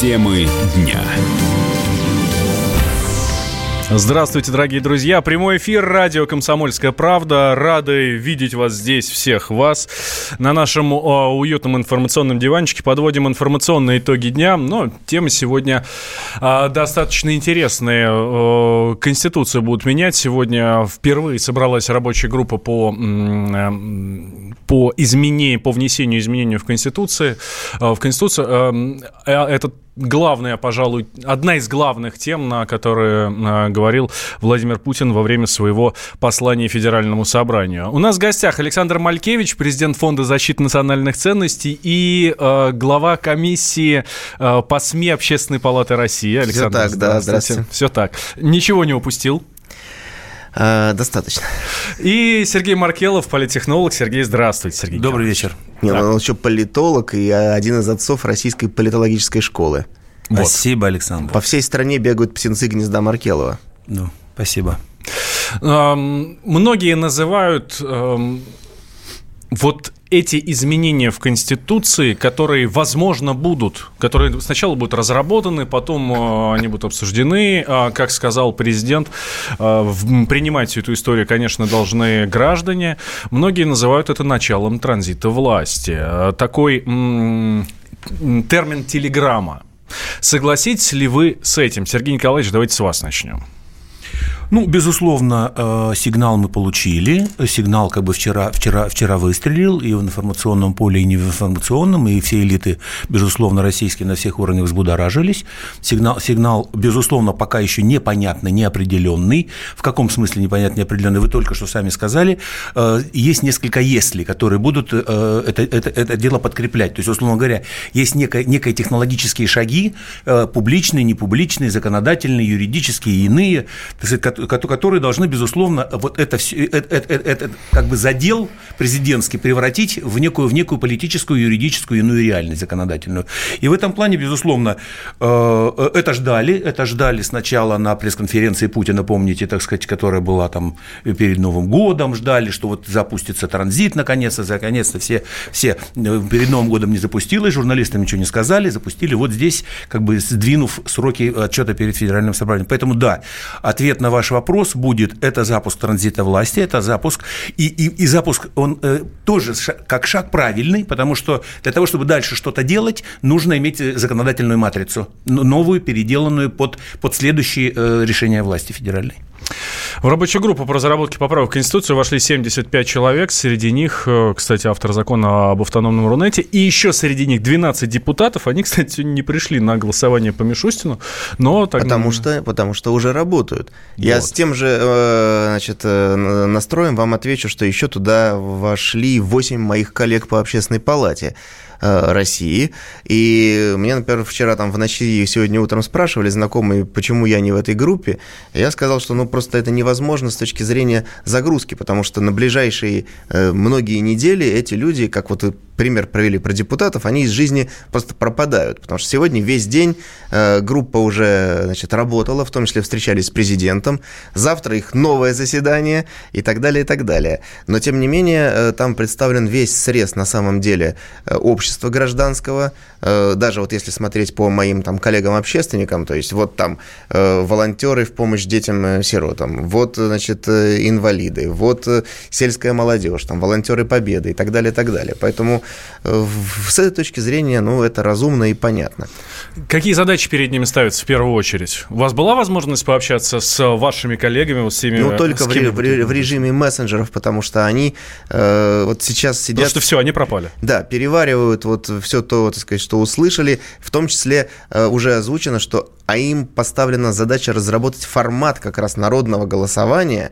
Темы дня. Здравствуйте, дорогие друзья. Прямой эфир радио «Комсомольская правда». Рады видеть вас здесь, всех вас. На нашем о, уютном информационном диванчике подводим информационные итоги дня. Но темы сегодня о, достаточно интересные. О, Конституцию будут менять. Сегодня впервые собралась рабочая группа по, по, изменению, по внесению изменений в Конституцию. В Конституцию этот главная, пожалуй, одна из главных тем, на которые э, говорил Владимир Путин во время своего послания Федеральному собранию. У нас в гостях Александр Малькевич, президент Фонда защиты национальных ценностей и э, глава комиссии э, по СМИ Общественной палаты России. Александр, Все так, да, здравствуйте. Все так. Ничего не упустил? Э, достаточно. И Сергей Маркелов, политтехнолог. Сергей, здравствуйте, Сергей. Добрый вечер. Не, он еще политолог и один из отцов российской политологической школы. Вот. Спасибо, Александр. По всей стране бегают птенцы гнезда Маркелова. Ну, спасибо. Многие называют вот эти изменения в Конституции, которые, возможно, будут, которые сначала будут разработаны, потом э, они будут обсуждены, а, как сказал президент, э, принимать всю эту историю, конечно, должны граждане. Многие называют это началом транзита власти. Такой термин телеграмма. Согласитесь ли вы с этим? Сергей Николаевич, давайте с вас начнем. Ну, безусловно, э, сигнал мы получили. Сигнал как бы вчера, вчера, вчера выстрелил и в информационном поле, и не в информационном, и все элиты, безусловно, российские на всех уровнях взбудоражились. Сигнал, сигнал безусловно, пока еще непонятный, неопределенный. В каком смысле непонятный, неопределенный? Вы только что сами сказали. Э, есть несколько «если», которые будут э, это, это, это дело подкреплять. То есть, условно говоря, есть некие, некие технологические шаги, публичные, непубличные, законодательные, юридические и иные, которые должны, безусловно, вот это, все, это, это, это как бы задел президентский превратить в некую, в некую политическую, юридическую, иную реальность законодательную. И в этом плане, безусловно, э, это ждали, это ждали сначала на пресс-конференции Путина, помните, так сказать, которая была там перед Новым годом, ждали, что вот запустится транзит наконец-то, наконец-то все, все э, перед Новым годом не запустилось, журналистам ничего не сказали, запустили вот здесь, как бы сдвинув сроки отчета перед Федеральным собранием. Поэтому да, ответ на ваш вопрос будет, это запуск транзита власти, это запуск, и, и, и запуск, он э, тоже как шаг правильный, потому что для того, чтобы дальше что-то делать, нужно иметь законодательную матрицу, новую, переделанную под, под следующие э, решения власти федеральной. В рабочую группу по разработке поправок в Конституцию вошли 75 человек. Среди них, э, кстати, автор закона об автономном Рунете. И еще среди них 12 депутатов. Они, кстати, не пришли на голосование по Мишустину. Но так... потому, что, потому что уже работают. Вот. Я с тем же э, значит, э, настроем вам отвечу, что еще туда вошли 8 моих коллег по общественной палате. Э, России. И мне, например, вчера там в ночи и сегодня утром спрашивали знакомые, почему я не в этой группе. Я сказал, что ну просто это невозможно с точки зрения загрузки, потому что на ближайшие э, многие недели эти люди, как вот пример провели про депутатов, они из жизни просто пропадают, потому что сегодня весь день э, группа уже значит, работала, в том числе встречались с президентом, завтра их новое заседание и так далее, и так далее. Но, тем не менее, там представлен весь срез, на самом деле, общества общества гражданского, э, даже вот если смотреть по моим там коллегам-общественникам, то есть вот там э, волонтеры в помощь детям-сиротам, э, вот, значит, инвалиды, вот сельская молодежь, там волонтеры Победы и так далее, и так далее. Поэтому с этой точки зрения, ну, это разумно и понятно. Какие задачи перед ними ставятся в первую очередь? У вас была возможность пообщаться с вашими коллегами, вот с теми, Ну, только в, в, в режиме мессенджеров, потому что они э, вот сейчас сидят... Потому что все, они пропали. Да, переваривают делают вот все то, так сказать, что услышали, в том числе э, уже озвучено, что а им поставлена задача разработать формат как раз народного голосования,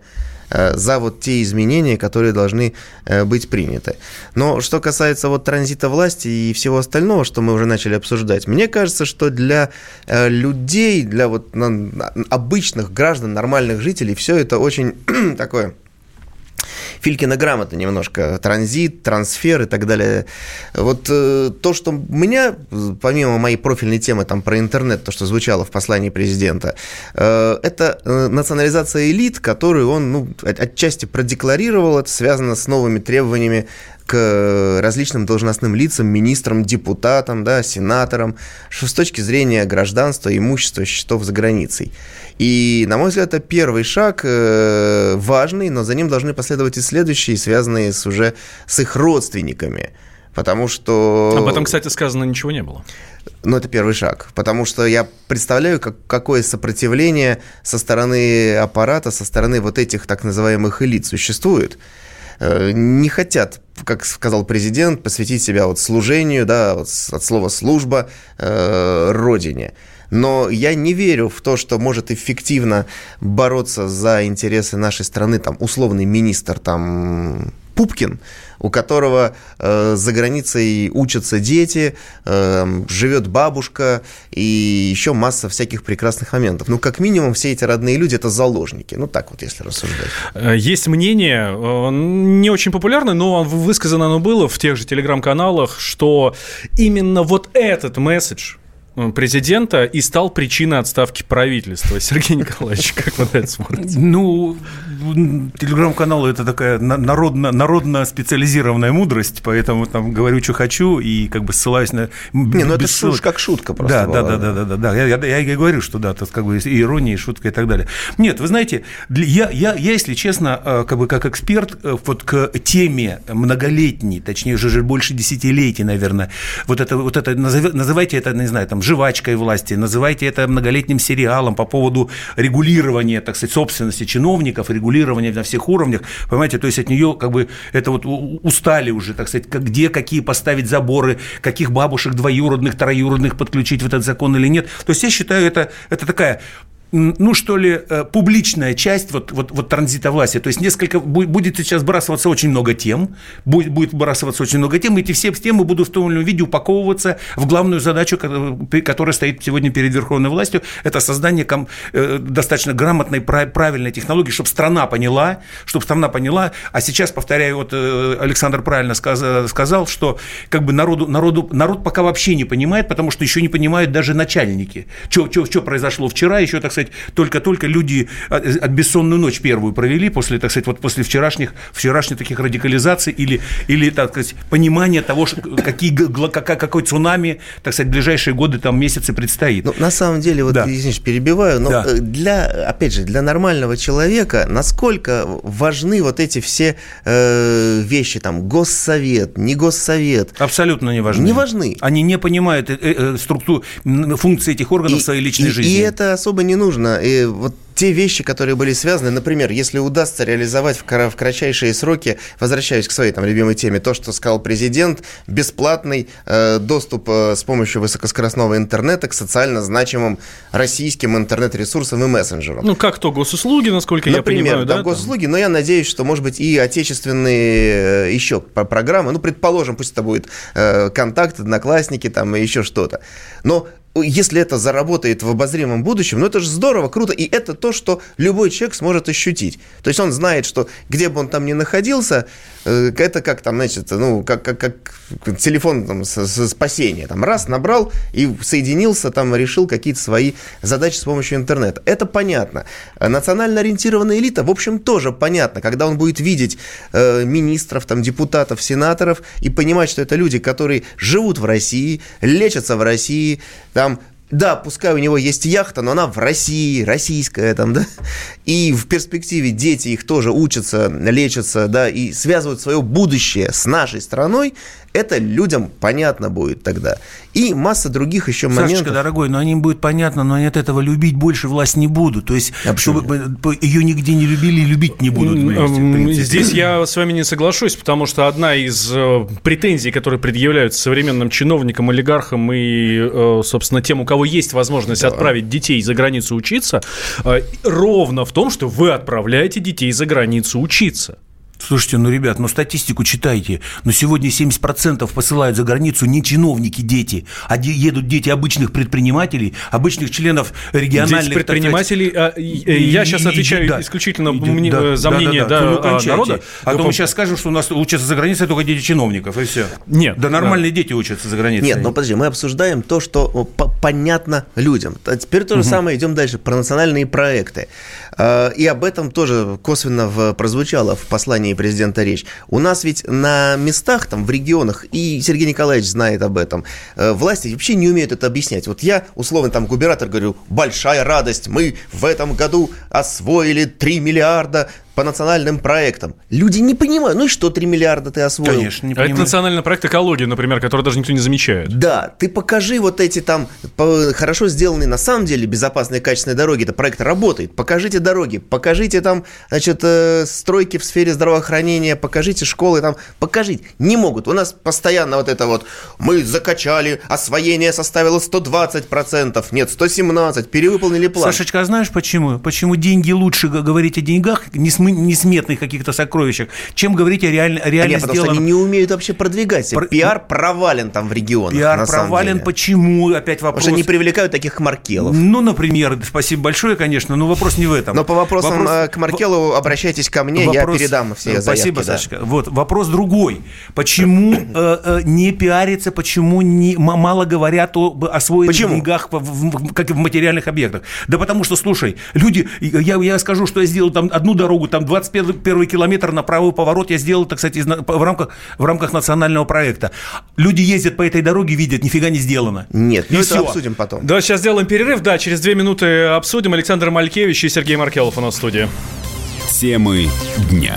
э, за вот те изменения, которые должны э, быть приняты. Но что касается вот транзита власти и всего остального, что мы уже начали обсуждать, мне кажется, что для людей, для вот обычных граждан, нормальных жителей, все это очень такое Филькина грамота немножко. Транзит, трансфер и так далее. Вот э, то, что меня, помимо моей профильной темы там про интернет, то, что звучало в послании президента, э, это э, национализация элит, которую он ну, отчасти продекларировал. Это связано с новыми требованиями к различным должностным лицам, министрам, депутатам, да, сенаторам, с точки зрения гражданства, имущества, счетов за границей. И, на мой взгляд, это первый шаг важный, но за ним должны последовать и следующие, связанные с уже с их родственниками. Потому что... Об этом, кстати, сказано ничего не было. Ну, это первый шаг. Потому что я представляю, как, какое сопротивление со стороны аппарата, со стороны вот этих так называемых элит существует. Э, не хотят, как сказал президент, посвятить себя вот служению, да, вот от слова служба, э, родине. Но я не верю в то, что может эффективно бороться за интересы нашей страны, там, условный министр, там, Пупкин, у которого э, за границей учатся дети, э, живет бабушка и еще масса всяких прекрасных моментов. Ну, как минимум, все эти родные люди – это заложники. Ну, так вот, если рассуждать. Э, есть мнение, не очень популярное, но высказано оно было в тех же телеграм-каналах, что именно вот этот месседж – президента и стал причиной отставки правительства. Сергей Николаевич, как вы на это смотрите? Ну, телеграм-канал – это такая народно, народно специализированная мудрость, поэтому там говорю, что хочу, и как бы ссылаюсь на… Не, ну это ссылок. как шутка просто. Да, да, да, да, да, да, Я, я, я и говорю, что да, тут как бы и ирония, и шутка и так далее. Нет, вы знаете, я, я, я если честно, э, как бы как эксперт э, вот к теме многолетней, точнее, уже больше десятилетий, наверное, вот это, вот это называйте это, не знаю, там, жвачкой власти, называйте это многолетним сериалом по поводу регулирования, так сказать, собственности чиновников, регулирования на всех уровнях, понимаете, то есть от нее как бы это вот устали уже, так сказать, где какие поставить заборы, каких бабушек двоюродных, троюродных подключить в этот закон или нет. То есть я считаю, это, это такая ну, что ли, э, публичная часть вот, вот, вот транзита власти. То есть несколько, будет сейчас сбрасываться очень много тем, будет, будет сбрасываться очень много тем, и эти все темы будут в том или ином виде упаковываться в главную задачу, которая стоит сегодня перед верховной властью, это создание ком, э, достаточно грамотной, правильной технологии, чтобы страна поняла, чтобы страна поняла, а сейчас, повторяю, вот э, Александр правильно сказал что как бы народу, народу, народ пока вообще не понимает, потому что еще не понимают даже начальники, что произошло вчера, еще, так сказать, только-только люди а, от бессонную ночь первую провели после, так сказать, вот после вчерашних, вчерашних таких радикализаций или, или так сказать, понимания того, какие, какая, какой цунами, так сказать, в ближайшие годы, там, месяцы предстоит. Ну, на самом деле, вот, да. извините, перебиваю, но да. Э, для, опять же, для нормального человека, насколько важны вот эти все э, вещи, там, госсовет, не госсовет? Абсолютно не важны. Не важны. Они не понимают э, э, структуру, функции этих органов и, в своей личной и, жизни. И это особо не нужно нужно. И вот те вещи, которые были связаны, например, если удастся реализовать в, в кратчайшие сроки, возвращаясь к своей там любимой теме, то, что сказал президент, бесплатный э, доступ э, с помощью высокоскоростного интернета к социально значимым российским интернет-ресурсам и мессенджерам. Ну, как то госуслуги, насколько например, я понимаю, да? госуслуги, но я надеюсь, что, может быть, и отечественные э, еще программы, ну, предположим, пусть это будет э, контакт, одноклассники там и еще что-то. Но если это заработает в обозримом будущем, ну это же здорово, круто, и это то, что любой человек сможет ощутить. То есть он знает, что где бы он там ни находился, это как там, значит, ну, как, как, как телефон там, с, с спасения. Там раз набрал и соединился, там решил какие-то свои задачи с помощью интернета. Это понятно. Национально ориентированная элита, в общем, тоже понятно, когда он будет видеть э, министров, там, депутатов, сенаторов и понимать, что это люди, которые живут в России, лечатся в России, там да, пускай у него есть яхта, но она в России, российская там, да, и в перспективе дети их тоже учатся, лечатся, да, и связывают свое будущее с нашей страной, это людям понятно будет тогда. И масса других еще Сашечка, моментов. дорогой, но они им будет понятно, но они от этого любить больше власть не будут. То есть, а чтобы ее нигде не любили, любить не будут. Вместе, Здесь я с вами не соглашусь, потому что одна из э, претензий, которые предъявляются современным чиновникам, олигархам и, э, собственно, тем, у кого есть возможность да. отправить детей за границу учиться, э, ровно в том, что вы отправляете детей за границу учиться. Слушайте, ну, ребят, ну, статистику читайте. Но сегодня 70% посылают за границу не чиновники, дети, а едут дети обычных предпринимателей, обычных членов региональных... Дети предпринимателей, а, я сейчас отвечаю да, исключительно и, да, за мнение да, да, да, да, народа. А то мы сейчас скажем, что у нас учатся за границей только дети чиновников, и все. Нет. Да нормальные да. дети учатся за границей. Нет, но подожди, мы обсуждаем то, что понятно людям. А теперь то же угу. самое, идем дальше, про национальные проекты. А, и об этом тоже косвенно прозвучало в послании президента речь. У нас ведь на местах, там, в регионах, и Сергей Николаевич знает об этом, э, власти вообще не умеют это объяснять. Вот я, условно, там, губернатор говорю, большая радость, мы в этом году освоили 3 миллиарда по национальным проектам. Люди не понимают. Ну и что 3 миллиарда ты освоил? Конечно, не понимаю. Это национальный проект экологии, например, который даже никто не замечает. Да, ты покажи вот эти там хорошо сделанные на самом деле безопасные качественные дороги. Это проект работает. Покажите дороги, покажите там, значит, э, стройки в сфере здравоохранения, покажите школы там, покажите. Не могут. У нас постоянно вот это вот, мы закачали, освоение составило 120%, нет, 117, перевыполнили план. Сашечка, а знаешь почему? Почему деньги лучше говорить о деньгах, не смысл несметных каких-то сокровищах, чем говорить о реально, реально Нет, потому что они не умеют вообще продвигать. Про... Пиар провален там в регионах. Пиар провален. Почему? Опять вопрос. Потому что не привлекают таких Маркелов. Ну, например, спасибо большое, конечно, но вопрос не в этом. Но по вопросам вопрос... Э, к Маркелу обращайтесь ко мне, вопрос... я передам все Спасибо, заявки, Сашка. Да. Вот, вопрос другой. Почему э, э, не пиарится, почему не, мало говорят о освоенных почему? деньгах, в, в, как в материальных объектах? Да потому что, слушай, люди, я, я скажу, что я сделал там одну дорогу, там 21 километр на правый поворот я сделал, так сказать, в рамках, в рамках национального проекта. Люди ездят по этой дороге, видят, нифига не сделано. Нет, ну это обсудим потом. Да, сейчас сделаем перерыв, да, через две минуты обсудим. Александр Малькевич и Сергей Маркелов у нас в студии. Темы дня.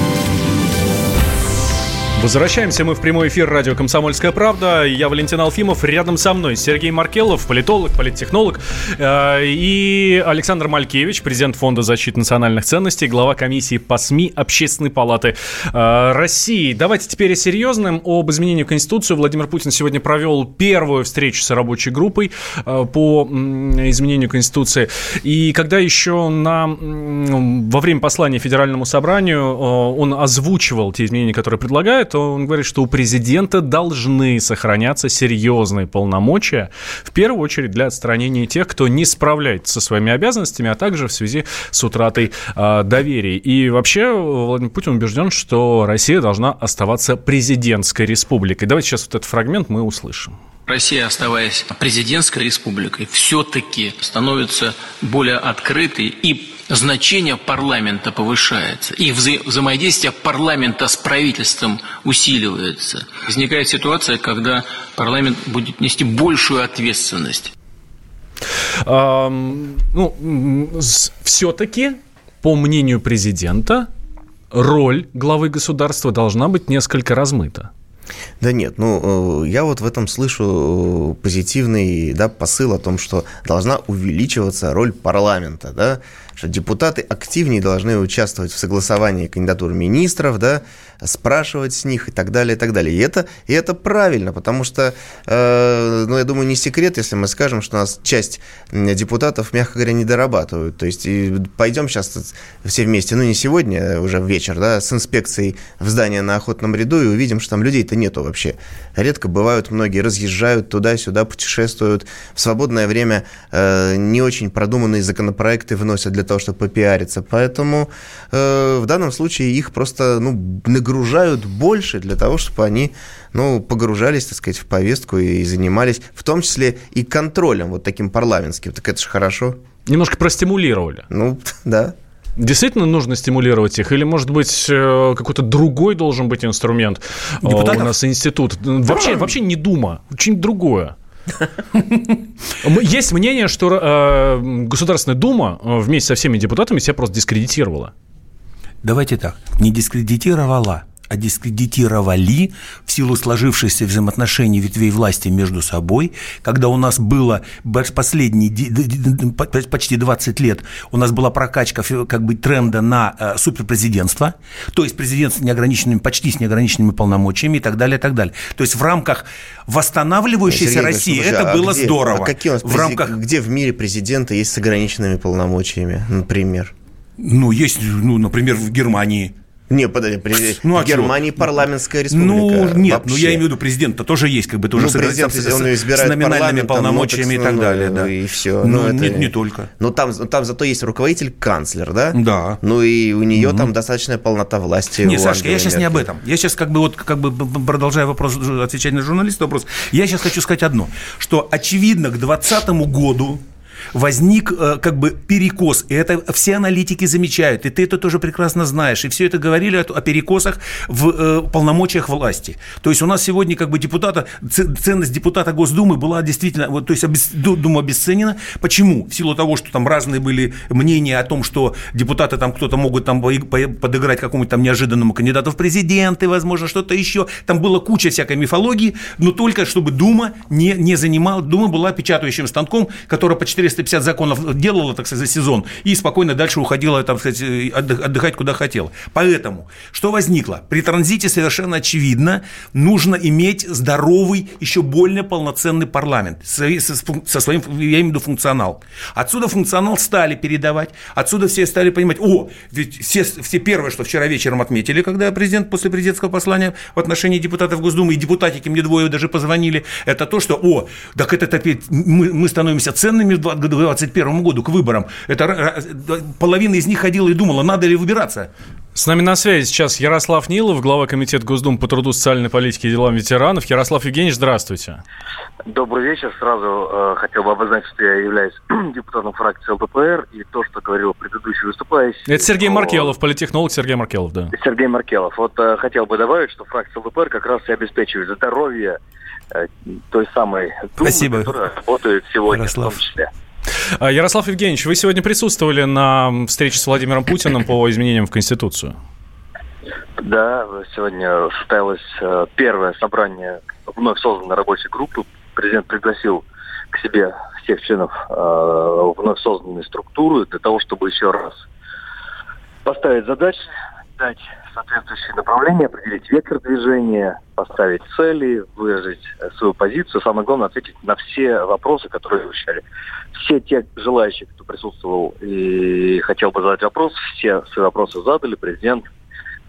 Возвращаемся мы в прямой эфир радио «Комсомольская правда». Я Валентин Алфимов. Рядом со мной Сергей Маркелов, политолог, политтехнолог. Э, и Александр Малькевич, президент Фонда защиты национальных ценностей, глава комиссии по СМИ Общественной палаты э, России. Давайте теперь о серьезном. Об изменении Конституции. Владимир Путин сегодня провел первую встречу с рабочей группой э, по изменению Конституции. И когда еще на, во время послания Федеральному собранию он озвучивал те изменения, которые предлагают, то он говорит, что у президента должны сохраняться серьезные полномочия, в первую очередь для отстранения тех, кто не справляется со своими обязанностями, а также в связи с утратой э, доверия. И вообще Владимир Путин убежден, что Россия должна оставаться президентской республикой. Давайте сейчас вот этот фрагмент мы услышим. Россия, оставаясь президентской республикой, все-таки становится более открытой и значение парламента повышается, и вза взаимодействие парламента с правительством усиливается. Возникает ситуация, когда парламент будет нести большую ответственность. А, ну, все-таки, по мнению президента, роль главы государства должна быть несколько размыта. Да нет, ну, э, я вот в этом слышу э, позитивный да, посыл о том, что должна увеличиваться роль парламента, да, что депутаты активнее должны участвовать в согласовании кандидатур министров, да, спрашивать с них и так далее, и так далее. И это, и это правильно, потому что, э, ну, я думаю, не секрет, если мы скажем, что у нас часть депутатов, мягко говоря, не дорабатывают. То есть пойдем сейчас все вместе, ну, не сегодня, а уже вечер, да, с инспекцией в здание на Охотном ряду и увидим, что там людей-то нету вообще. Редко бывают, многие разъезжают туда-сюда, путешествуют. В свободное время э, не очень продуманные законопроекты вносят для того, чтобы попиариться. Поэтому э, в данном случае их просто, ну, нагружают больше для того, чтобы они ну, погружались, так сказать, в повестку и занимались, в том числе и контролем вот таким парламентским. Так это же хорошо. Немножко простимулировали. Ну, да. Действительно нужно стимулировать их? Или, может быть, э, какой-то другой должен быть инструмент? Э, Депутатов? У нас институт. Вообще, вообще не Дума, очень другое. Есть мнение, что э, Государственная Дума вместе со всеми депутатами себя просто дискредитировала. Давайте так, не дискредитировала, а дискредитировали в силу сложившихся взаимоотношений ветвей власти между собой, когда у нас было последние почти 20 лет, у нас была прокачка как бы тренда на э, суперпрезидентство, то есть президент с неограниченными, почти с неограниченными полномочиями и так далее, и так далее. То есть в рамках восстанавливающейся Сергей, России слушай, это а было где, здорово. А какие у нас в рамках... где в мире президенты есть с ограниченными полномочиями, например? Ну, есть, ну, например, в Германии. Не, подожди, ну, а в Германии чего? парламентская республика. Ну, нет, вообще. ну я имею в виду президент-то тоже есть, как бы тоже ну, президент, с, он с, с номинальными полномочиями ну, и так ну, далее, да. И все. Ну, ну это... не, не только. Ну, там, там зато есть руководитель, канцлер, да? Да. Ну, и у нее угу. там достаточная полнота власти. Не, Сашка, я сейчас не об этом. Я сейчас как бы вот, как бы продолжая вопрос, отвечать на журналиста вопрос, я сейчас хочу сказать одно, что очевидно к 2020 году возник э, как бы перекос. И это все аналитики замечают. И ты это тоже прекрасно знаешь. И все это говорили о, о перекосах в э, полномочиях власти. То есть у нас сегодня как бы депутата, ценность депутата Госдумы была действительно, вот, то есть обес, Дума обесценена. Почему? В силу того, что там разные были мнения о том, что депутаты там кто-то могут там подыграть какому-то там неожиданному кандидату в президенты, возможно, что-то еще. Там была куча всякой мифологии, но только чтобы Дума не, не занимала. Дума была печатающим станком, который по 400 350 законов делала, так сказать, за сезон, и спокойно дальше уходила, так сказать, отдыхать куда хотела. Поэтому, что возникло? При транзите совершенно очевидно, нужно иметь здоровый, еще более полноценный парламент со своим, я имею в виду функционал. Отсюда функционал стали передавать, отсюда все стали понимать, о, ведь все, все первое, что вчера вечером отметили, когда президент после президентского послания в отношении депутатов Госдумы, и депутатики мне двое даже позвонили, это то, что, о, так это мы, мы становимся ценными в 2021 году, к выборам, это половина из них ходила и думала, надо ли выбираться. С нами на связи сейчас Ярослав Нилов, глава Комитета Госдумы по труду, социальной политике и делам ветеранов. Ярослав Евгеньевич, здравствуйте. Добрый вечер. Сразу э, хотел бы обозначить, что я являюсь депутатом фракции ЛДПР, и то, что говорил предыдущий выступающий... Это Сергей о... Маркелов, политехнолог Сергей Маркелов, да. Сергей Маркелов. Вот э, хотел бы добавить, что фракция ЛДПР как раз и обеспечивает здоровье э, той самой Думы, Спасибо. которая работает сегодня Ярослав. в том числе. А, Ярослав Евгеньевич, вы сегодня присутствовали на встрече с Владимиром Путиным по изменениям в Конституцию? Да, сегодня состоялось э, первое собрание вновь созданной рабочей группы. Президент пригласил к себе всех членов э, вновь созданной структуры для того, чтобы еще раз поставить задачи, дать соответствующие направления, определить вектор движения, поставить цели, выразить э, свою позицию. Самое главное, ответить на все вопросы, которые звучали. Все те желающие, кто присутствовал и хотел бы задать вопрос, все свои вопросы задали, президент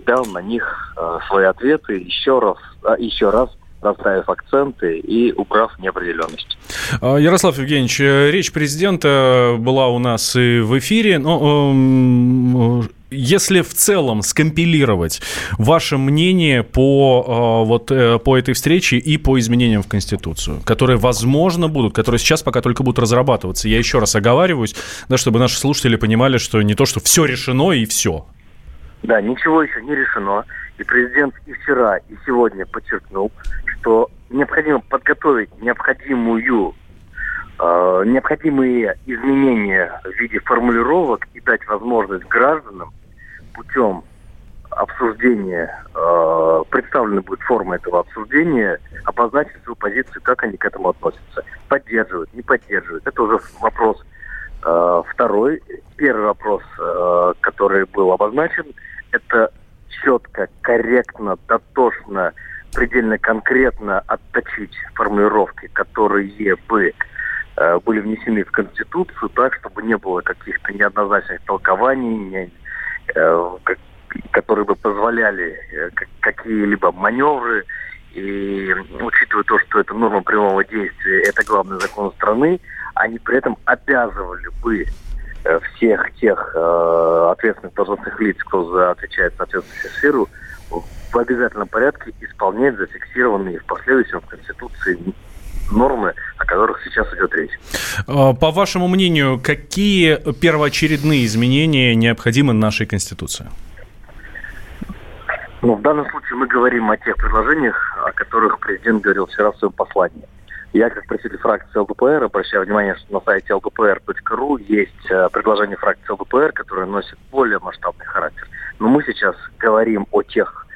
дал на них э, свои ответы еще раз, э, еще раз расставив акценты и убрав неопределенность. А, Ярослав Евгеньевич, э, речь президента была у нас и в эфире. Но, если в целом скомпилировать ваше мнение по, э, вот, э, по этой встрече и по изменениям в Конституцию, которые, возможно, будут, которые сейчас пока только будут разрабатываться. Я еще раз оговариваюсь, да, чтобы наши слушатели понимали, что не то, что все решено и все. Да, ничего еще не решено. И президент и вчера, и сегодня подчеркнул, что необходимо подготовить необходимую э, необходимые изменения в виде формулировок и дать возможность гражданам путем обсуждения, э, представлена будет форма этого обсуждения, обозначить свою позицию, как они к этому относятся. Поддерживают, не поддерживают. Это уже вопрос э, второй. Первый вопрос, э, который был обозначен, это четко, корректно, дотошно, предельно конкретно отточить формулировки, которые бы э, были внесены в Конституцию так, чтобы не было каких-то неоднозначных толкований, которые бы позволяли э, какие-либо маневры. И учитывая то, что это норма прямого действия, это главный закон страны, они при этом обязывали бы э, всех тех э, ответственных должностных лиц, кто за, отвечает за соответствующую сферу, в обязательном порядке исполнять зафиксированные в последующем в Конституции нормы, о которых сейчас идет речь. А, по вашему мнению, какие первоочередные изменения необходимы нашей Конституции? Ну, в данном случае мы говорим о тех предложениях, о которых президент говорил вчера в своем послании. Я, как представитель фракции ЛДПР, обращаю внимание, что на сайте ldpr.ru есть э, предложение фракции ЛДПР, которое носит более масштабный характер. Но мы сейчас говорим о тех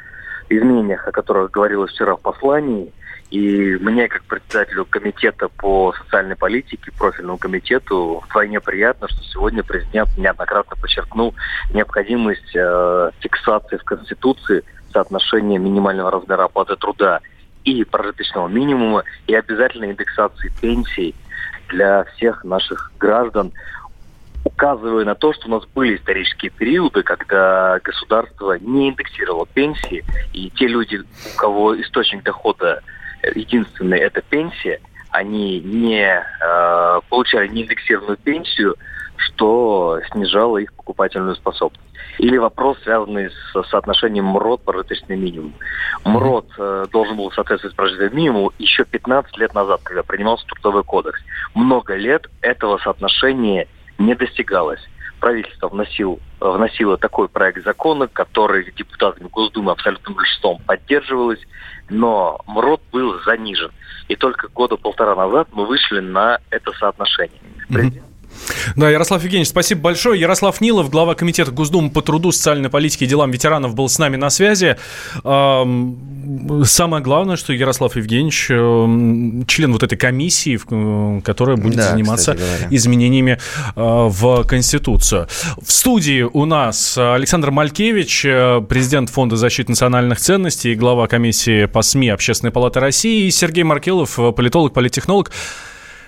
изменениях, о которых говорилось вчера в послании – и мне, как председателю комитета по социальной политике, профильному комитету, вдвойне приятно, что сегодня президент неоднократно подчеркнул необходимость э, фиксации в Конституции соотношения минимального размера оплаты труда и прожиточного минимума, и обязательной индексации пенсий для всех наших граждан, указывая на то, что у нас были исторические периоды, когда государство не индексировало пенсии, и те люди, у кого источник дохода единственный это пенсия, они не э, получали неиндексированную пенсию, что снижало их покупательную способность. Или вопрос, связанный с соотношением МРОД прожиточный минимум. МРОД э, должен был соответствовать прожиточному минимуму еще 15 лет назад, когда принимался трудовой кодекс. Много лет этого соотношения не достигалось. Правительство вносил, вносило такой проект закона, который депутатами Госдумы абсолютным большинством поддерживалось, но МРОД был занижен. И только года полтора назад мы вышли на это соотношение. Президент да, Ярослав Евгеньевич, спасибо большое. Ярослав Нилов, глава Комитета Госдумы по труду, социальной политике и делам ветеранов, был с нами на связи. Самое главное, что Ярослав Евгеньевич член вот этой комиссии, которая будет да, заниматься изменениями а, в Конституцию. В студии у нас Александр Малькевич, э, президент Фонда защиты национальных ценностей глава комиссии по СМИ Общественной палаты России, и Сергей Маркелов, политолог, политтехнолог.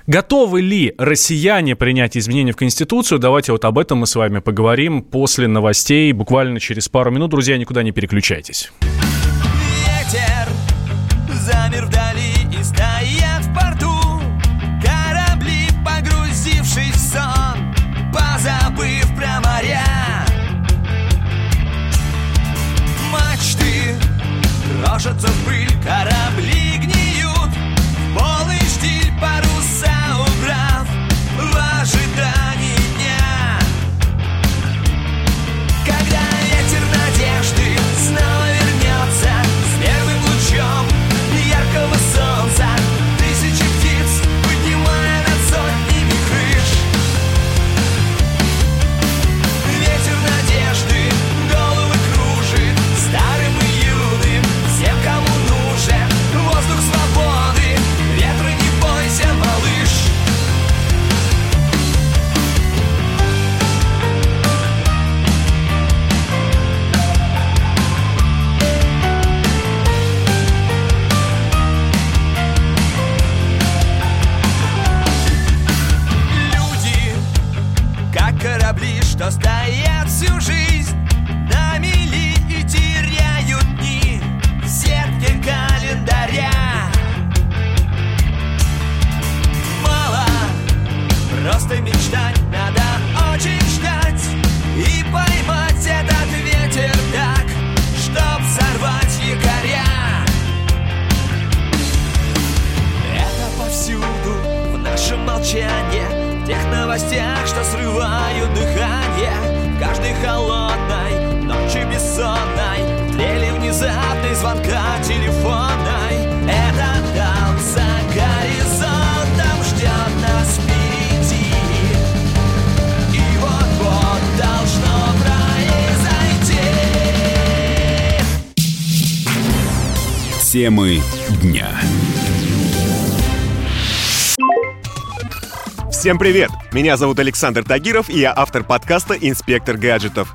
Готовы ли россияне принять изменения в Конституцию? Давайте вот об этом мы с вами поговорим после новостей, буквально через пару минут. Друзья, никуда не переключайтесь. Ветер замер вдали и стоят в порту Корабли, погрузившись в сон, позабыв про моря Мачты крошатся в пыль, корабли Темы дня. Всем привет! Меня зовут Александр Тагиров, и я автор подкаста «Инспектор гаджетов».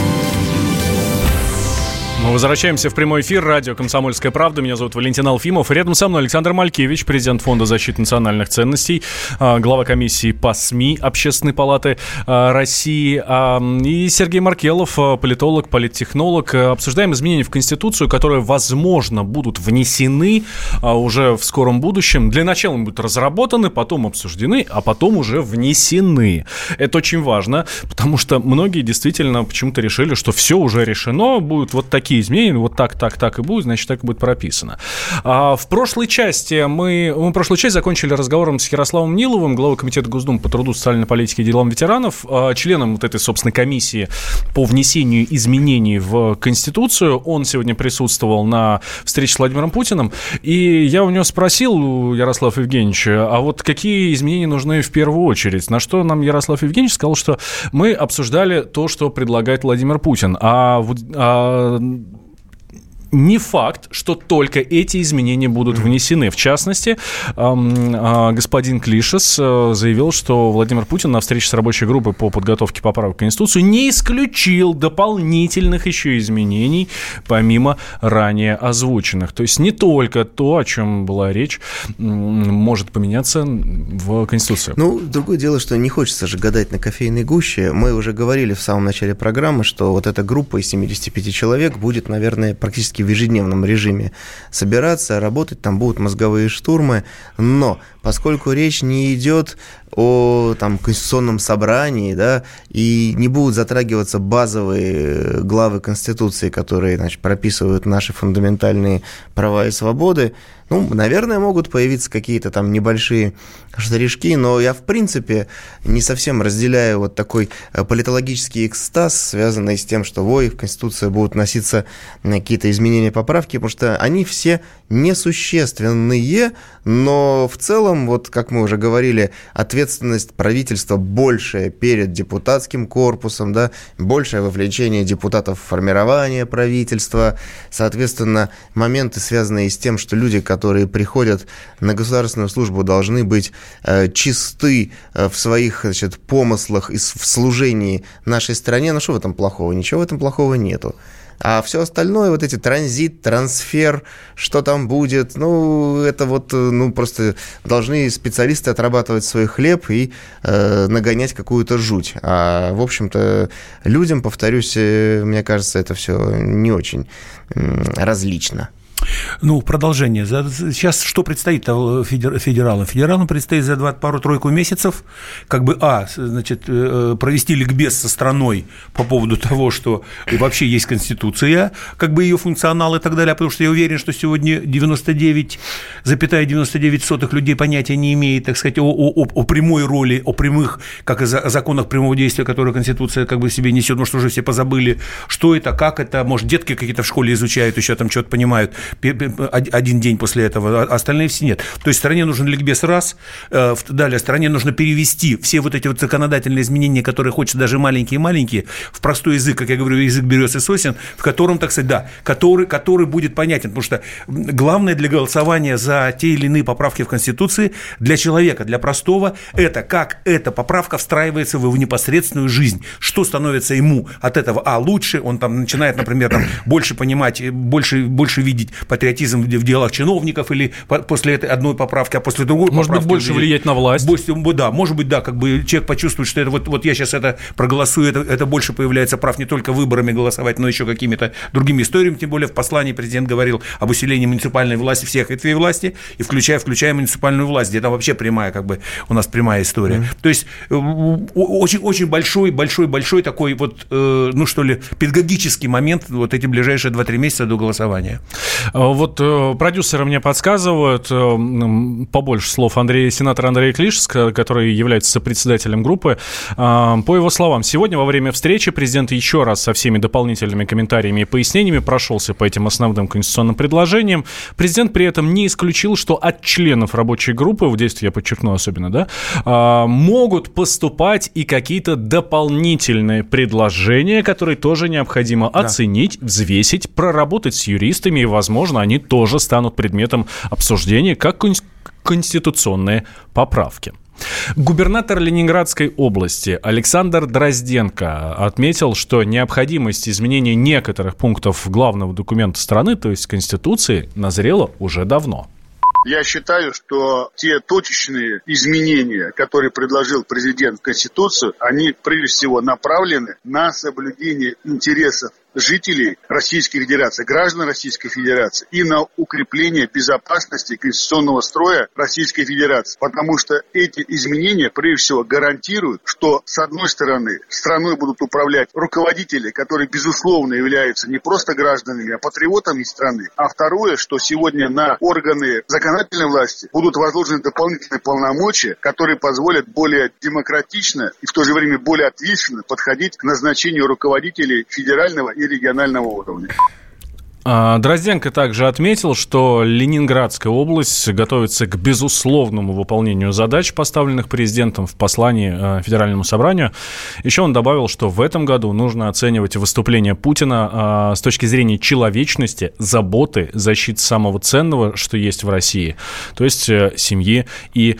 Мы возвращаемся в прямой эфир. Радио «Комсомольская правда». Меня зовут Валентин Алфимов. Рядом со мной Александр Малькевич, президент Фонда защиты национальных ценностей, а, глава комиссии по СМИ Общественной палаты а, России а, и Сергей Маркелов, политолог, политтехнолог. Обсуждаем изменения в Конституцию, которые, возможно, будут внесены уже в скором будущем. Для начала они будут разработаны, потом обсуждены, а потом уже внесены. Это очень важно, потому что многие действительно почему-то решили, что все уже решено, будут вот такие такие изменения, вот так, так, так и будет, значит, так и будет прописано. А в прошлой части мы, мы прошлую часть закончили разговором с Ярославом Ниловым, главой комитета Госдумы по труду, социальной политике и делам ветеранов, а, членом вот этой, собственно, комиссии по внесению изменений в Конституцию. Он сегодня присутствовал на встрече с Владимиром Путиным, и я у него спросил, Ярослав Евгеньевич, а вот какие изменения нужны в первую очередь? На что нам Ярослав Евгеньевич сказал, что мы обсуждали то, что предлагает Владимир Путин, а, а не факт, что только эти изменения будут внесены. В частности, а, господин Клишес э, заявил, что Владимир Путин на встрече с рабочей группой по подготовке поправок к Конституции не исключил дополнительных еще изменений, помимо ранее озвученных. То есть не только то, о чем была речь, может поменяться в Конституции. Ну, другое дело, что не хочется же гадать на кофейной гуще. Мы уже говорили в самом начале программы, что вот эта группа из 75 человек будет, наверное, практически практически в ежедневном режиме собираться, работать, там будут мозговые штурмы, но поскольку речь не идет о там, конституционном собрании, да, и не будут затрагиваться базовые главы Конституции, которые значит, прописывают наши фундаментальные права и свободы, ну, наверное, могут появиться какие-то там небольшие штришки, но я, в принципе, не совсем разделяю вот такой э, политологический экстаз, связанный с тем, что, ой, в Конституцию будут носиться какие-то изменения, поправки, потому что они все несущественные, но в целом, вот как мы уже говорили, ответственность правительства большая перед депутатским корпусом, да, большее вовлечение депутатов в формирование правительства, соответственно, моменты, связанные с тем, что люди, которые приходят на государственную службу, должны быть э, чисты э, в своих значит, помыслах и в служении нашей стране. Ну что в этом плохого? Ничего в этом плохого нету. А все остальное, вот эти транзит, трансфер, что там будет, ну, это вот, ну, просто должны специалисты отрабатывать свой хлеб и э, нагонять какую-то жуть. А, в общем-то, людям, повторюсь, э, мне кажется, это все не очень э, различно. Ну, продолжение. Сейчас что предстоит федералам? Федералам предстоит за пару-тройку месяцев как бы, а, значит, э, провести ликбез со страной по поводу того, что вообще есть Конституция, как бы ее функционал и так далее, потому что я уверен, что сегодня 99,99 99 людей понятия не имеет, так сказать, о, о, о прямой роли, о прямых, как и законах прямого действия, которые Конституция как бы себе несет, может, уже все позабыли, что это, как это, может, детки какие-то в школе изучают, еще там что-то понимают один день после этого, а остальные все нет. То есть стране нужен ликбез раз, э, далее стране нужно перевести все вот эти вот законодательные изменения, которые хочется даже маленькие-маленькие, в простой язык, как я говорю, язык берез и сосен, в котором, так сказать, да, который, который будет понятен, потому что главное для голосования за те или иные поправки в Конституции для человека, для простого, это как эта поправка встраивается в его непосредственную жизнь, что становится ему от этого, а, лучше, он там начинает, например, там, больше понимать, больше, больше видеть патриотизм в делах чиновников или после этой одной поправки, а после другой может поправки... быть, больше влиять на власть. Больше, да, может быть, да, как бы человек почувствует, что это вот, вот я сейчас это проголосую, это, это больше появляется прав не только выборами голосовать, но еще какими-то другими историями, тем более в послании президент говорил об усилении муниципальной власти всех ветвей власти, и включая, включая муниципальную власть, где там вообще прямая, как бы, у нас прямая история. Mm-hmm. То есть э, очень, очень большой, большой, большой такой вот, э, ну что ли, педагогический момент вот эти ближайшие 2-3 месяца до голосования. А вот э, продюсеры мне подсказывают, э, побольше слов Андрея, сенатора Андрея Клишес, который является председателем группы. Э, по его словам, сегодня во время встречи президент еще раз со всеми дополнительными комментариями и пояснениями прошелся по этим основным конституционным предложениям. Президент при этом не исключил, что от членов рабочей группы, в действии я подчеркну особенно, да, э, могут поступать и какие-то дополнительные предложения, которые тоже необходимо да. оценить, взвесить, проработать с юристами и, возможно, они тоже станут предметом обсуждения как конституционные поправки. Губернатор Ленинградской области Александр Дрозденко отметил, что необходимость изменения некоторых пунктов главного документа страны, то есть Конституции, назрела уже давно. Я считаю, что те точечные изменения, которые предложил президент в Конституцию, они прежде всего направлены на соблюдение интересов жителей Российской Федерации, граждан Российской Федерации и на укрепление безопасности конституционного строя Российской Федерации. Потому что эти изменения, прежде всего, гарантируют, что, с одной стороны, страной будут управлять руководители, которые, безусловно, являются не просто гражданами, а патриотами страны. А второе, что сегодня на органы законодательной власти будут возложены дополнительные полномочия, которые позволят более демократично и в то же время более ответственно подходить к назначению руководителей федерального регионального уровня. А, Дрозденко также отметил, что Ленинградская область готовится к безусловному выполнению задач, поставленных президентом в послании а, Федеральному собранию. Еще он добавил, что в этом году нужно оценивать выступление Путина а, с точки зрения человечности, заботы, защиты самого ценного, что есть в России, то есть э, семьи и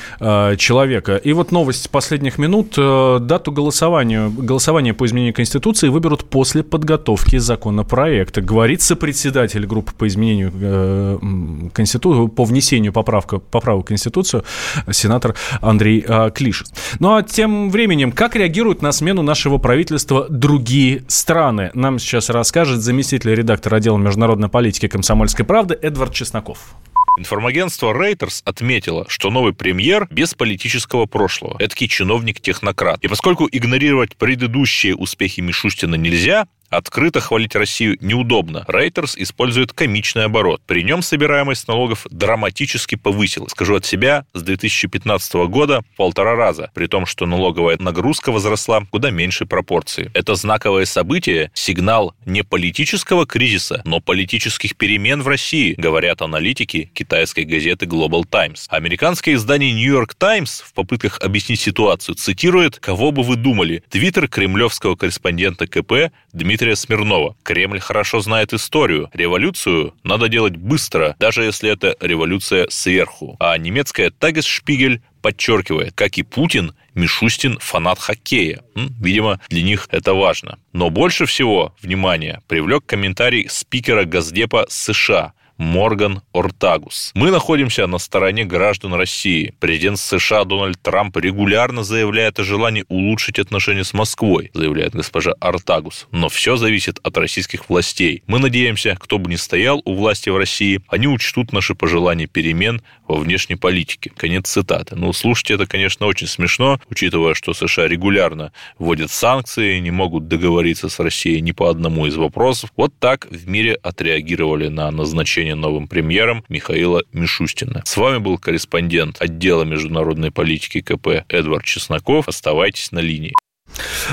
человека. И вот новость последних минут. Э, дату голосования, голосования по изменению Конституции выберут после подготовки законопроекта. Говорится председатель председатель группы по изменению э, Конституции, по внесению поправка, поправок в Конституцию, сенатор Андрей э, Клишин. Ну а тем временем, как реагируют на смену нашего правительства другие страны? Нам сейчас расскажет заместитель редактора отдела международной политики комсомольской правды Эдвард Чесноков. Информагентство Reuters отметило, что новый премьер без политического прошлого. Эдакий чиновник-технократ. И поскольку игнорировать предыдущие успехи Мишустина нельзя, Открыто хвалить Россию неудобно. Рейтерс использует комичный оборот. При нем собираемость налогов драматически повысилась. Скажу от себя, с 2015 года в полтора раза, при том, что налоговая нагрузка возросла куда меньшей пропорции. Это знаковое событие, сигнал не политического кризиса, но политических перемен в России, говорят аналитики китайской газеты Global Times. Американское издание New York Times в попытках объяснить ситуацию цитирует «Кого бы вы думали?» Твиттер кремлевского корреспондента КП Дмитрия Дмитрия Смирнова. Кремль хорошо знает историю. Революцию надо делать быстро, даже если это революция сверху. А немецкая Тагесшпигель подчеркивает, как и Путин, Мишустин фанат хоккея. Видимо, для них это важно. Но больше всего внимания привлек комментарий спикера Газдепа США Морган Ортагус. Мы находимся на стороне граждан России. Президент США Дональд Трамп регулярно заявляет о желании улучшить отношения с Москвой, заявляет госпожа Ортагус. Но все зависит от российских властей. Мы надеемся, кто бы ни стоял у власти в России, они учтут наши пожелания перемен во внешней политике. Конец цитаты. Ну, слушайте, это, конечно, очень смешно, учитывая, что США регулярно вводят санкции, не могут договориться с Россией ни по одному из вопросов. Вот так в мире отреагировали на назначение назначения новым премьером Михаила Мишустина. С вами был корреспондент отдела международной политики КП Эдвард Чесноков. Оставайтесь на линии.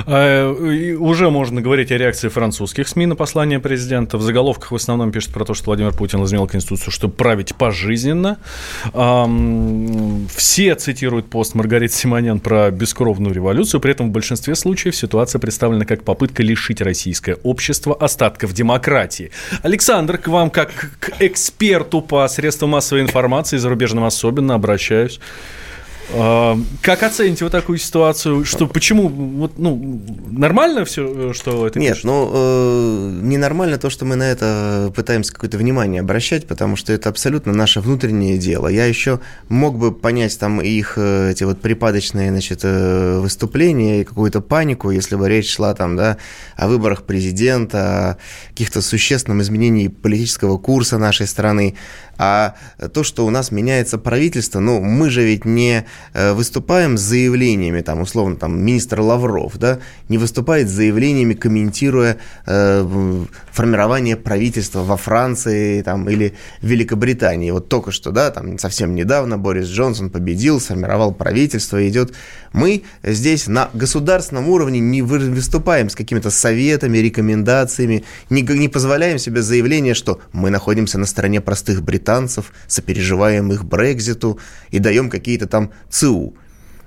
Э, уже можно говорить о реакции французских СМИ на послание президента. В заголовках в основном пишут про то, что Владимир Путин изменил Конституцию, чтобы править пожизненно. Все цитируют пост Маргариты Симонян про бескровную революцию. При этом в большинстве случаев ситуация представлена как попытка лишить российское общество остатков демократии. Александр, к вам как к эксперту по средствам массовой информации, зарубежным особенно, обращаюсь. А, как оцените вот такую ситуацию? Что почему вот ну нормально все, что это? Нет, пишет? ну э, ненормально то, что мы на это пытаемся какое-то внимание обращать, потому что это абсолютно наше внутреннее дело. Я еще мог бы понять там их э, эти вот припадочные значит э, выступления и какую-то панику, если бы речь шла там да о выборах президента, о каких-то существенном изменении политического курса нашей страны. А то, что у нас меняется правительство, ну, мы же ведь не э, выступаем с заявлениями, там, условно, там, министр Лавров, да, не выступает с заявлениями, комментируя э, формирование правительства во Франции, там, или Великобритании. Вот только что, да, там, совсем недавно Борис Джонсон победил, сформировал правительство, идет. Мы здесь на государственном уровне не выступаем с какими-то советами, рекомендациями, не, не позволяем себе заявление, что мы находимся на стороне простых британцев, сопереживаем их Брекзиту и даем какие-то там ЦУ.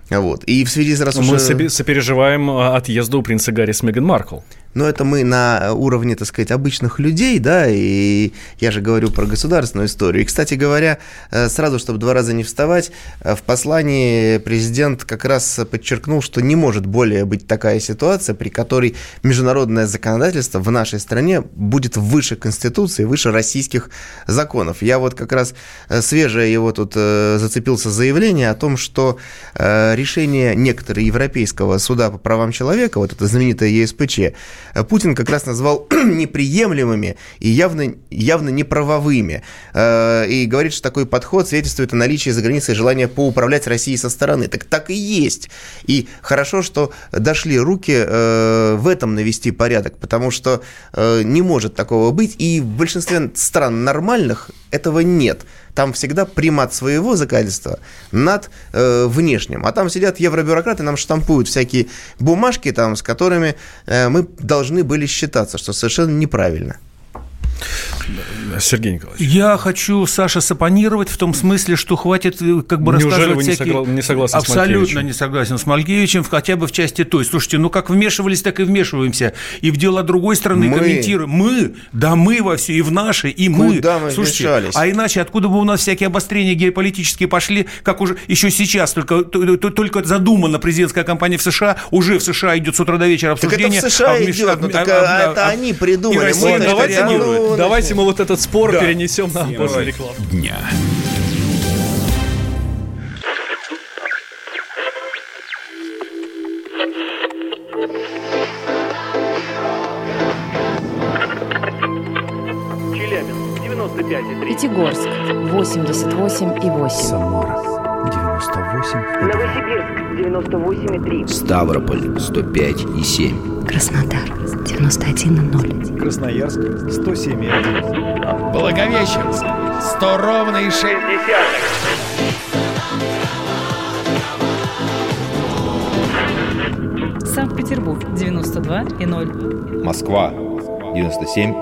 Вот. И в связи с... Раз Мы уже... сопереживаем а, отъезду принца Гарри с Меган Маркл. Но это мы на уровне, так сказать, обычных людей, да, и я же говорю про государственную историю. И, кстати говоря, э, сразу, чтобы два раза не вставать, э, в послании президент как раз подчеркнул, что не может более быть такая ситуация, при которой международное законодательство в нашей стране будет выше Конституции, выше российских законов. Я вот как раз э, свежее его тут зацепился заявление о том, что решение некоторые Европейского суда по правам человека, вот это знаменитое ЕСПЧ, Путин как раз назвал неприемлемыми и явно, явно неправовыми. И говорит, что такой подход свидетельствует о наличии за границей желания поуправлять Россией со стороны. Так так и есть. И хорошо, что дошли руки в этом навести порядок, потому что не может такого быть. И в большинстве стран нормальных этого нет. Там всегда примат своего законодательства над э, внешним. А там сидят евробюрократы, нам штампуют всякие бумажки, там, с которыми э, мы должны были считаться, что совершенно неправильно. Сергей Николаевич. Я хочу, Саша, сапонировать в том смысле, что хватит э, как бы Неужели рассказывать вы не, всякие... согла... не согласны Абсолютно с не согласен с Малькевичем, хотя бы в части той. Слушайте, ну как вмешивались, так и вмешиваемся. И в дела другой страны Мы. комментируем. Мы, да мы во все, и в наши, и мы. Куда мы Слушайте, вмешались? а иначе откуда бы у нас всякие обострения геополитические пошли, как уже еще сейчас, только, только задумана президентская кампания в США, уже в США идет с утра до вечера Так это обсуждение. в США а вмеш- идет, ну а- так а- а, это а- они придумали. и Россия Мы давайте, реагирует. Ну, Давайте мы вот этот спор Да. перенесем на после рекламы. Дня. Челябинск, 95,3. Пятигорск 88 и 8. Самара 98 Новосибирск, 98,3. Ставрополь 105 и 7. Краснодар 91 и 0. Красноярск 107 и 1. Благовещенск 100 ровно и 6 Санкт-Петербург 92 и 0. Москва 97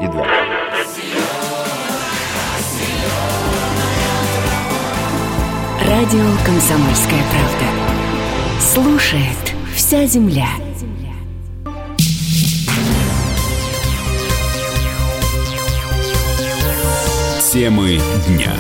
Радио «Комсомольская правда». Слушает вся земля. Темы дня.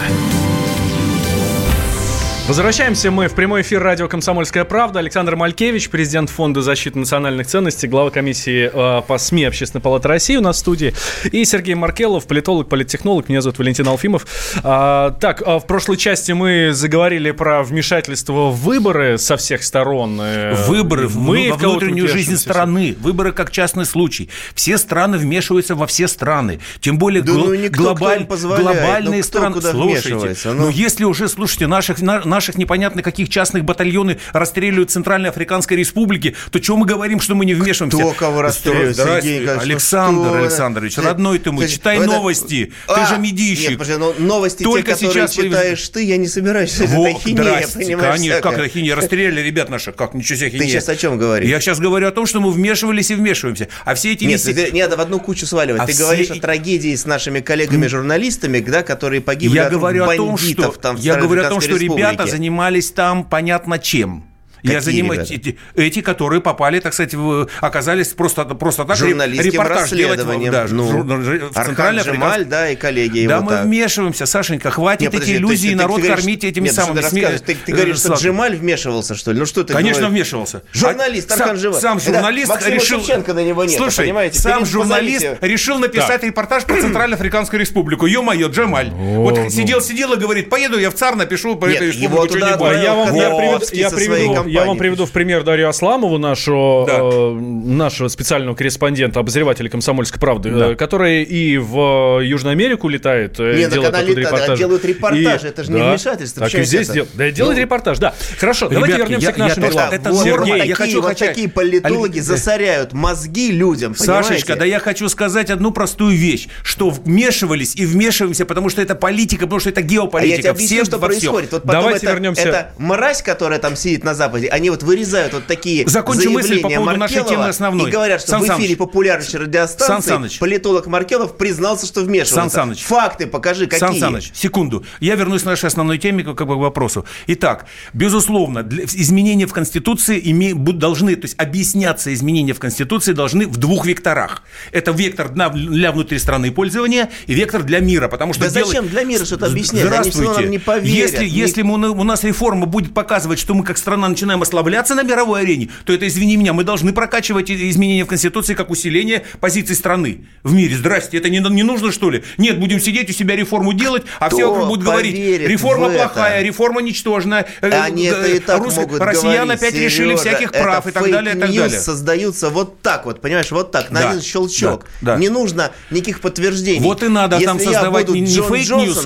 Возвращаемся мы в прямой эфир радио «Комсомольская правда». Александр Малькевич, президент Фонда защиты национальных ценностей, глава комиссии э, по СМИ Общественной палаты России у нас в студии. И Сергей Маркелов, политолог, политтехнолог. Меня зовут Валентин Алфимов. А, так, а в прошлой части мы заговорили про вмешательство в выборы со всех сторон. Э, Выборы в, мы во в внутреннюю жизнь страны. Выборы как частный случай. Все страны вмешиваются во все страны. Тем более Да гл- ну никто, кто глобаль- глобальные Ну кто страны. куда Слушайте, ну Ну. если уже, слушайте, наших, на- наших непонятно каких частных батальоны расстреливают в Центральной Африканской Республике, то чего мы говорим, что мы не вмешиваемся? Кто кого расстреливает, Сергей ну Александр что? Александрович, Ты- родной ты мой, ты- читай это- новости. Ты А, же медийщик. Нет, подожди, но новости Только те, сейчас читаешь ты, я не собираюсь. Это Вот, ахинея, здрасте, понимаешь, конечно, как это ахинея? Расстреляли ребят наших, как, ничего себе ахинея. Ты сейчас о чем говоришь? Я сейчас говорю о том, что мы вмешивались и вмешиваемся. А все эти Нет, ты- не надо в одну кучу сваливать. А ты все говоришь о трагедии с нашими коллегами-журналистами, да, которые погибли Я от говорю о том, бандитов что, там, я говорю о том, что ребята. Занимались там понятно чем. Я Какие занимаюсь ребята? эти, эти, которые попали, так сказать, в- оказались просто, просто так журналистским репортаж делать да, ну, в, жур- Архан Джемаль, да, и коллеги Да его мы так. вмешиваемся, Сашенька, хватит Нет, подожди, эти иллюзии ты- народ ты говоришь, кормить этими нет, самыми ты рассказываешь? Ты, ты э, говоришь, что сладкими. Джемаль вмешивался, что ли? Ну что ты Конечно, говоришь? вмешивался. Журналист А Архан сам, Джемаль. сам Это журналист Максима решил... Шевченко на него нет, Слушай, понимаете? сам Перед- журналист позовите. решил написать репортаж про Центральноафриканскую республику. Ё-моё, Джемаль. вот ну. сидел, сидел и говорит, поеду я в ЦАР, напишу его республику туда что-нибудь. А я вам я приведу, я, вам приведу в пример Дарью Асламову, нашу, Да. э, нашего специального корреспондента, обозревателя «Комсомольской правды», Да. э, который и в Южную Америку летает, э, Нет, так делает она летает, репортажи. делают репортажи, это же не да, вмешательство, Так и здесь это? дел- да, делает Ну, репортаж, да. Хорошо, давайте Ребятки, вернемся я- к нашим я- делам. это вот, Сергей, вот я такие, хочу вот такие политологи Олег, засоряют мозги людям, Сашечка, понимаете? да я хочу сказать одну простую вещь, что вмешивались и вмешиваемся, потому что это политика, потому что это А я геополитика. тебе объясню, Всем что происходит. Вот Давайте это, вернемся. это мразь, которая там сидит на Западе, они вот вырезают вот такие Закончу мысль по заявления поводу нашей темы основной. и говорят, что Сан в эфире Саныч. популярнейшей Сан радиостанции Саныч. политолог Маркелов признался, что вмешивается. Сан Саныч. Факты покажи, какие. Сан Саныч, секунду. Я вернусь к нашей основной теме, как бы к вопросу. Итак, безусловно, для- изменения в Конституции име- должны, то есть объясняться изменения в Конституции должны в двух векторах. Это вектор для, для внутри страны пользования и вектор для мира, потому что Да делать- зачем для мира что-то объяснять? Они всё равно Здравствуйте. нам не поверят. Если, Не- если мы- у нас реформа будет показывать, что мы как страна начинаем начинаем ослабляться на мировой арене, то это, извини меня, мы должны прокачивать изменения в Конституции как усиление позиций страны в мире. Здрасте, это не, не нужно, что ли? Нет, будем сидеть у себя реформу делать, а Кто все вокруг будут говорить, реформа плохая, реформа ничтожная, э, Они это и так рус- могут Россиян говорить, опять Сережа, всяких прав это и так далее, и так далее. создаются вот так вот, понимаешь, вот так, на Да, один щелчок. да, да. Не нужно никаких подтверждений. Вот и надо Если там я создавать не- не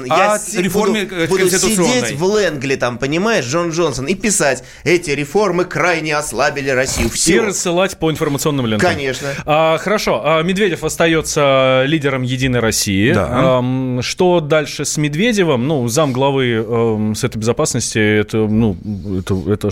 я а си- реформе, буду, э, буду сидеть в Лэнгли, там, понимаешь, Джон Джонсон, и писать, эти реформы крайне ослабили Россию. И Все. рассылать по информационным лентам. Конечно. А, хорошо. А, Медведев остается лидером Единой России. Да. Ам, что дальше с Медведевым? Ну, зам главы эм, Совета Безопасности, это, ну, это, это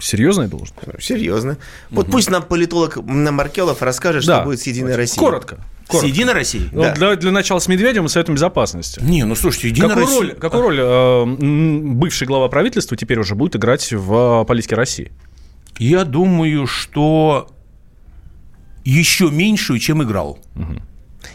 серьезная должность? Серьезно. Вот пусть нам политолог Маркелов расскажет, Да. что будет с Единой Россией. Коротко. С Единой Россией? Ну, для, для начала с Медведевым и Советом Безопасности. Не, ну слушайте, Единая Какую Россия... роль, какую роль э, бывший глава правительства теперь уже будет играть в политике России? Я думаю, что еще меньшую, чем играл.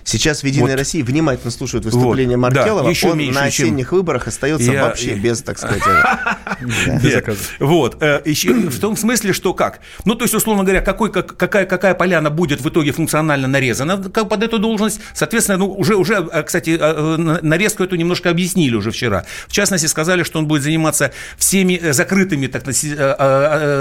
Сейчас в «Единой Вот. России» внимательно слушают выступление Вот. Да, Маркелова. еще Он меньше, на чем- осенних выборах остается Я- вообще я- без, так сказать... э. Вот. э, В том смысле, что как? Ну, то есть, условно говоря, какой, как, какая, какая поляна будет в итоге функционально нарезана под эту должность, соответственно, ну, уже, уже, э, кстати, на- нарезку эту немножко объяснили уже вчера. В частности, сказали, что он будет заниматься всеми закрытыми так,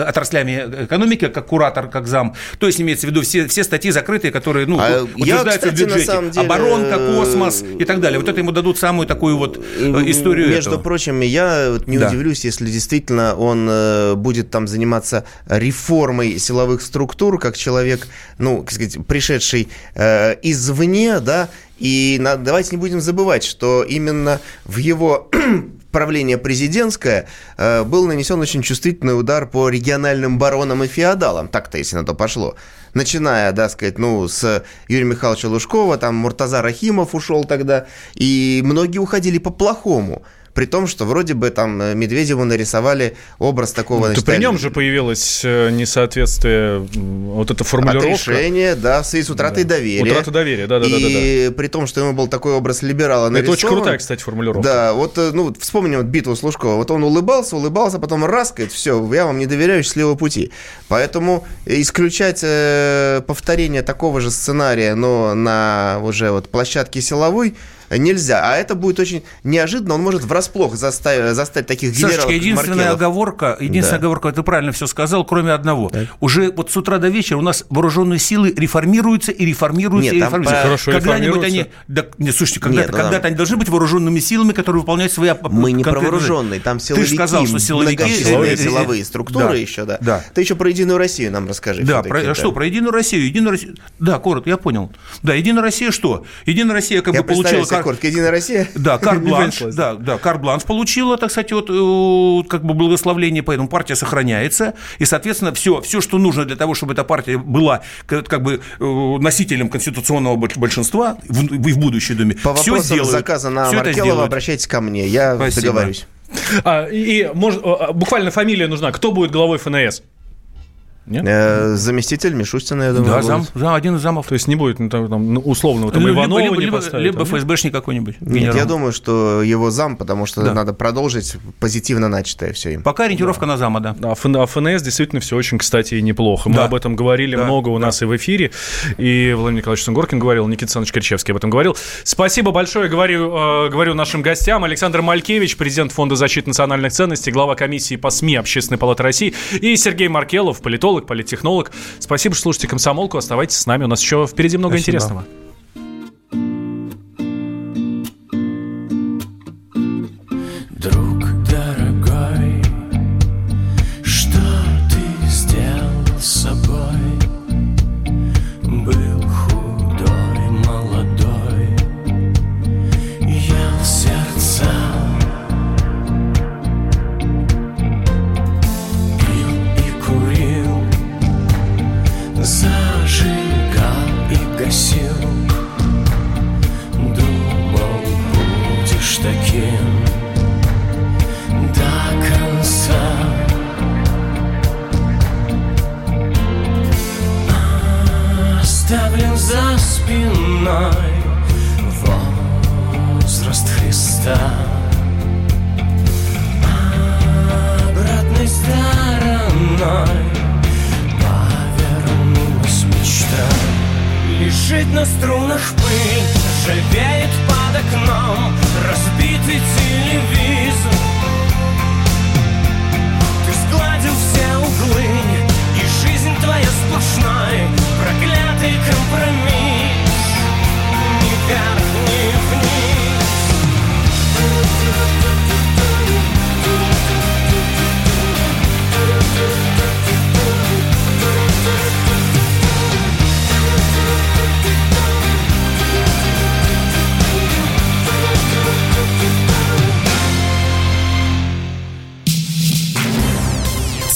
отраслями экономики, как куратор, как зам. То есть, имеется в виду все, все статьи закрытые, которые, ну, А я, утверждаются кстати, в на бюджете. Самом деле, Оборонка, э, космос и так далее. Вот это ему дадут самую такую вот э, историю Между этого. прочим, я не Да. удивлюсь, если действительно он э, будет там заниматься реформой силовых структур, как человек, ну, как сказать, пришедший извне, да, и давайте не будем забывать, что именно в его правление президентское был нанесен очень чувствительный удар по региональным баронам и феодалам, так-то, если на то пошло. Начиная, да, сказать, ну, с Юрия Михайловича Лужкова, там Муртаза Рахимов ушел тогда, и многие уходили по-плохому. При том, что вроде бы там э, Медведеву нарисовали образ такого... То значит, при нем же появилось э, несоответствие, вот эта формулировка. Отрешение, да, в связи с утратой доверия. Утрата доверия, да-да-да-да-да. И при том, что ему был такой образ либерала Это очень нарисован. крутая, кстати, формулировка. Да, вот, э, ну, вспомним вот битву с Лужковым. Вот он улыбался, улыбался, потом раз, говорит, все, я вам не доверяю, счастливого пути. Поэтому исключать э, повторение такого же сценария, но на уже вот площадке силовой, нельзя. А это будет очень неожиданно, он может врасплох заставить, заставить таких генералов, Сашечка, единственная Маркелов. оговорка, единственная Да. оговорка, ты правильно все сказал, кроме одного. Уже вот с утра до вечера у нас вооруженные силы реформируются и реформируются Нет, и реформируются. по- Хорошо Когда-нибудь они, да, не, слушайте, когда, Нет, ну, когда-то там- они должны быть вооруженными силами, которые выполняют свои Мы не про вооруженные, там Ты силовики, же сказал, что силовики... э, силовые структуры да, еще, да. Да. Ты еще про Единую Россию нам расскажи. Да, про, да. что, про Единую Россию? Единую Россию. Да, коротко, я понял. Да, Единая Россия что? Единая Россия как Я бы получила... кар- коротко, Единая Россия. Да, карт-бланш, понеслась, да, да, карт-бланш получила, так сказать, вот, э, как бы благословление, поэтому партия сохраняется, и, соответственно, все, все, что нужно для того, чтобы эта партия была как, бы э, носителем конституционного больш- большинства в, в будущей Думе, По все сделают. заказа на Маркелова обращайтесь ко мне, я Спасибо. договорюсь. А, и и, может, а, буквально фамилия нужна. Кто будет главой ФНС? Нет? Э, заместитель Мишустина, я думаю, Да, зам, зам, один из замов. То есть не будет ну, там, там, ну, условного там, либо, Иванова либо, не либо, поставят, либо там, ФСБшник какой-нибудь. Нет, генерал. я думаю, что его зам, потому что Да. надо продолжить позитивно начатое все им. Пока ориентировка на зама, да. А ФН- а ФНС действительно все очень, кстати, и неплохо. Мы Да. об этом говорили Да, много у нас и в эфире. И Владимир Николаевич Сунгоркин говорил, Никита Александрович Кричевский об этом говорил. Спасибо большое, говорю, э, говорю нашим гостям. Александр Малькевич, президент Фонда защиты национальных ценностей, глава комиссии по СМИ Общественной палаты России. И Сергей Маркелов, политолог, политтехнолог. Спасибо, что слушаете «Комсомолку». Оставайтесь с нами. У нас еще впереди много Спасибо. интересного. Друг